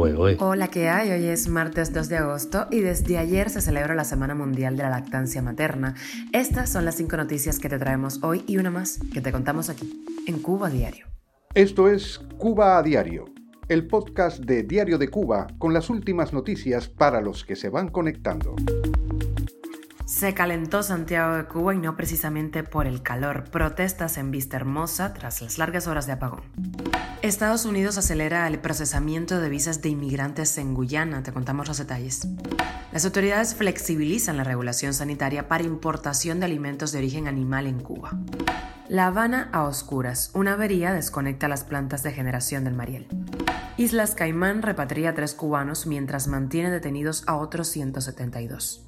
Hola, ¿qué hay? Hoy es martes 2 de agosto y desde ayer se celebra la Semana Mundial de la Lactancia Materna. Estas son las cinco noticias que te traemos hoy y una más que te contamos aquí, en Cuba Diario. Esto es Cuba a Diario, el podcast de Diario de Cuba con las últimas noticias para los que se van conectando. Se calentó Santiago de Cuba y no precisamente por el calor. Protestas en Vista Hermosa tras las largas horas de apagón. Estados Unidos acelera el procesamiento de visas de inmigrantes en Guyana. Te contamos los detalles. Las autoridades flexibilizan la regulación sanitaria para importación de alimentos de origen animal en Cuba. La Habana a oscuras. Una avería desconecta las plantas de generación del Mariel. Islas Caimán repatria a tres cubanos mientras mantiene detenidos a otros 172.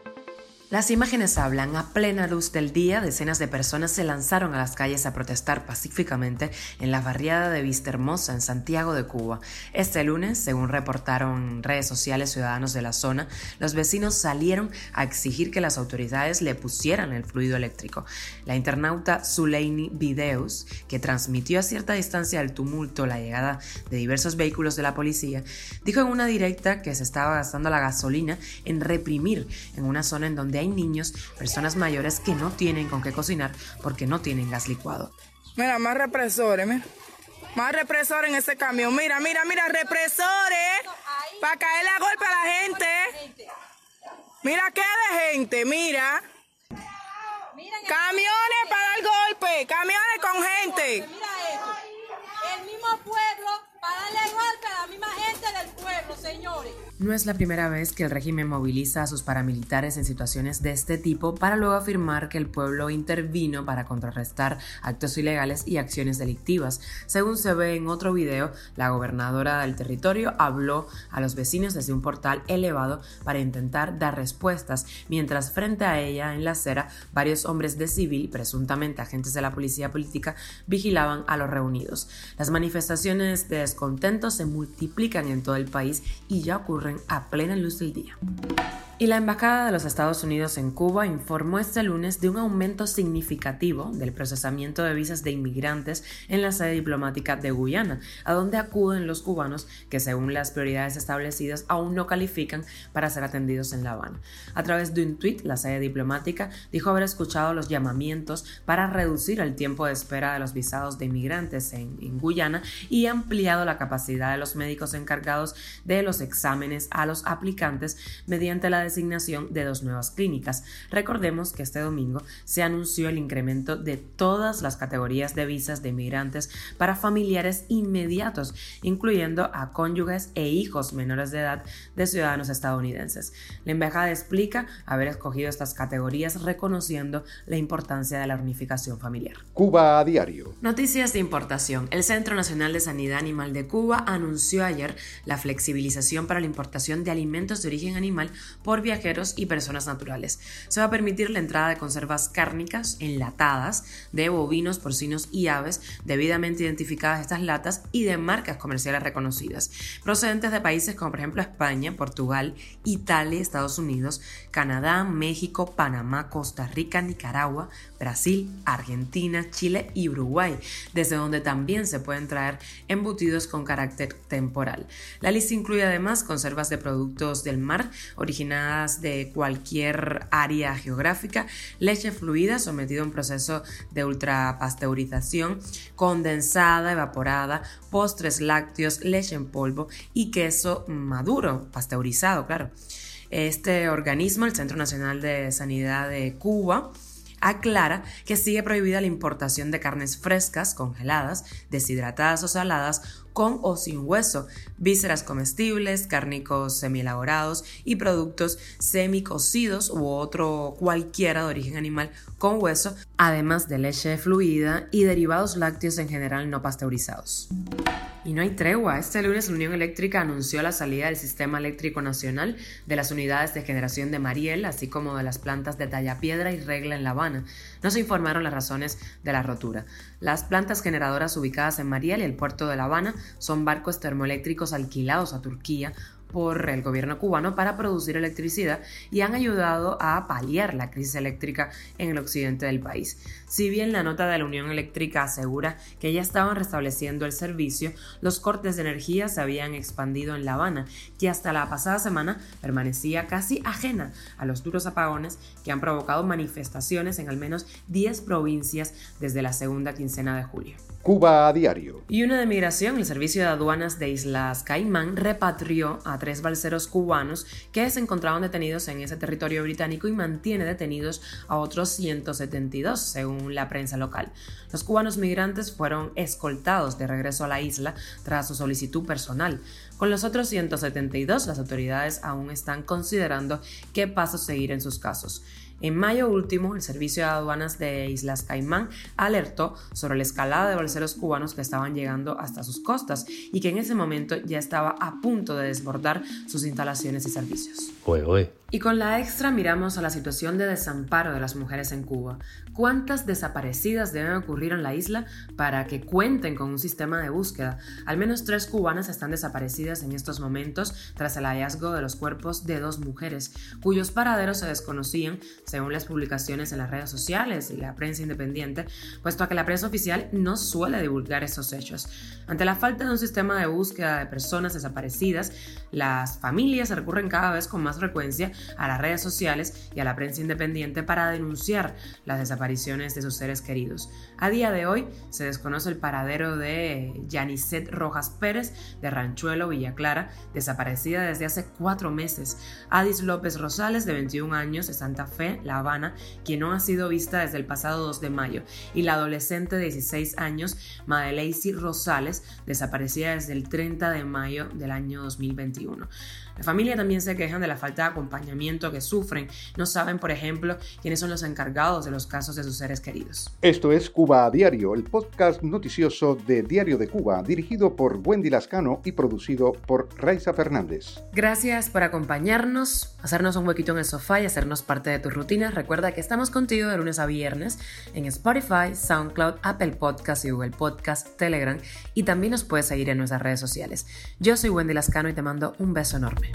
Las imágenes hablan. A plena luz del día, decenas de personas se lanzaron a las calles a protestar pacíficamente en la barriada de Vista Hermosa, en Santiago de Cuba. Este lunes, según reportaron redes sociales ciudadanos de la zona, los vecinos salieron a exigir que las autoridades le pusieran el fluido eléctrico. La internauta Zuleini Videos, que transmitió a cierta distancia el tumulto la llegada de diversos vehículos de la policía, dijo en una directa que se estaba gastando la gasolina en reprimir en una zona en donde hay niños, personas mayores que no tienen con qué cocinar porque no tienen gas licuado. Mira, más represores, mira. Más represores en ese camión. Mira, mira, mira, represores. Para caerle a golpe a la gente. Mira qué de gente, mira. Camiones para dar golpe. Camiones con gente. Mira esto. El mismo pueblo para darle golpe a la misma gente del pueblo. No es la primera vez que el régimen moviliza a sus paramilitares en situaciones de este tipo para luego afirmar que el pueblo intervino para contrarrestar actos ilegales y acciones delictivas. Según se ve en otro video, la gobernadora del territorio habló a los vecinos desde un portal elevado para intentar dar respuestas, mientras frente a ella en la acera varios hombres de civil, presuntamente agentes de la policía política, vigilaban a los reunidos. Las manifestaciones de descontento se multiplican en todo el país y ya ocurren a plena luz del día. Y la Embajada de los Estados Unidos en Cuba informó este lunes de un aumento significativo del procesamiento de visas de inmigrantes en la sede diplomática de Guyana, a donde acuden los cubanos que según las prioridades establecidas aún no califican para ser atendidos en La Habana. A través de un tuit, la sede diplomática dijo haber escuchado los llamamientos para reducir el tiempo de espera de los visados de inmigrantes en, en Guyana y ampliado la capacidad de los médicos encargados de los exámenes a los aplicantes mediante la designación de dos nuevas clínicas. Recordemos que este domingo se anunció el incremento de todas las categorías de visas de inmigrantes para familiares inmediatos, incluyendo a cónyuges e hijos menores de edad de ciudadanos estadounidenses. La embajada explica haber escogido estas categorías reconociendo la importancia de la unificación familiar. Cuba a diario. Noticias de importación. El Centro Nacional de Sanidad Animal de Cuba anunció ayer la flexibilización para la importación de alimentos de origen animal por viajeros y personas naturales. Se va a permitir la entrada de conservas cárnicas enlatadas de bovinos, porcinos y aves debidamente identificadas estas latas y de marcas comerciales reconocidas, procedentes de países como por ejemplo España, Portugal, Italia, Estados Unidos, Canadá, México, Panamá, Costa Rica, Nicaragua, Brasil, Argentina, Chile y Uruguay, desde donde también se pueden traer embutidos con carácter temporal. La lista incluye además conservas de productos del mar originadas de cualquier área geográfica, leche fluida sometida a un proceso de ultrapasteurización, condensada, evaporada, postres lácteos, leche en polvo y queso maduro, pasteurizado, claro. Este organismo, el Centro Nacional de Sanidad de Cuba, aclara que sigue prohibida la importación de carnes frescas, congeladas, deshidratadas o saladas con o sin hueso, vísceras comestibles, cárnicos semielaborados y productos semicocidos u otro cualquiera de origen animal con hueso, además de leche fluida y derivados lácteos en general no pasteurizados. Y no hay tregua. Este lunes la Unión Eléctrica anunció la salida del Sistema Eléctrico Nacional de las unidades de generación de Mariel, así como de las plantas de Tallapiedra y Regla en La Habana. No se informaron las razones de la rotura. Las plantas generadoras ubicadas en Mariel y el puerto de La Habana son barcos termoeléctricos alquilados a Turquía por el gobierno cubano para producir electricidad y han ayudado a paliar la crisis eléctrica en el occidente del país. Si bien la nota de la Unión Eléctrica asegura que ya estaban restableciendo el servicio, los cortes de energía se habían expandido en La Habana, que hasta la pasada semana permanecía casi ajena a los duros apagones que han provocado manifestaciones en al menos 10 provincias desde la segunda quincena de julio. Cuba a diario. Y una de migración, el Servicio de Aduanas de Islas Caimán repatrió a tres balseros cubanos que se encontraban detenidos en ese territorio británico y mantiene detenidos a otros 172, según la prensa local. Los cubanos migrantes fueron escoltados de regreso a la isla tras su solicitud personal. Con los otros 172, las autoridades aún están considerando qué pasos seguir en sus casos. En mayo último, el Servicio de Aduanas de Islas Caimán alertó sobre la escalada de balseros cubanos que estaban llegando hasta sus costas y que en ese momento ya estaba a punto de desbordar sus instalaciones y servicios. Y con la extra miramos a la situación de desamparo de las mujeres en Cuba. ¿Cuántas desaparecidas deben ocurrir en la isla para que cuenten con un sistema de búsqueda? Al menos tres cubanas están desaparecidas en estos momentos tras el hallazgo de los cuerpos de dos mujeres, cuyos paraderos se desconocían según las publicaciones en las redes sociales y la prensa independiente, puesto que la prensa oficial no suele divulgar estos hechos. Ante la falta de un sistema de búsqueda de personas desaparecidas, las familias recurren cada vez con más frecuencia a las redes sociales y a la prensa independiente para denunciar las desapariciones de sus seres queridos. A día de hoy se desconoce el paradero de Yanicet Rojas Pérez de Ranchuelo, Villa Clara, desaparecida desde hace cuatro meses. Adis López Rosales, de 21 años, de Santa Fe, La Habana, quien no ha sido vista desde el pasado 2 de mayo. Y la adolescente de 16 años, Madeleisi Rosales, desaparecida desde el 30 de mayo del año 2021. La familia también se quejan de la falta de acompañamiento que sufren. No saben, por ejemplo, quiénes son los encargados de los casos de sus seres queridos. Esto es Cuba a Diario, el podcast noticioso de Diario de Cuba, dirigido por Wendy Lascano y producido por Raiza Fernández. Gracias por acompañarnos, hacernos un huequito en el sofá y hacernos parte de tu Recuerda que estamos contigo de lunes a viernes en Spotify, SoundCloud, Apple Podcast y Google Podcast, Telegram y también nos puedes seguir en nuestras redes sociales. Yo soy Wendy Lascano y te mando un beso enorme.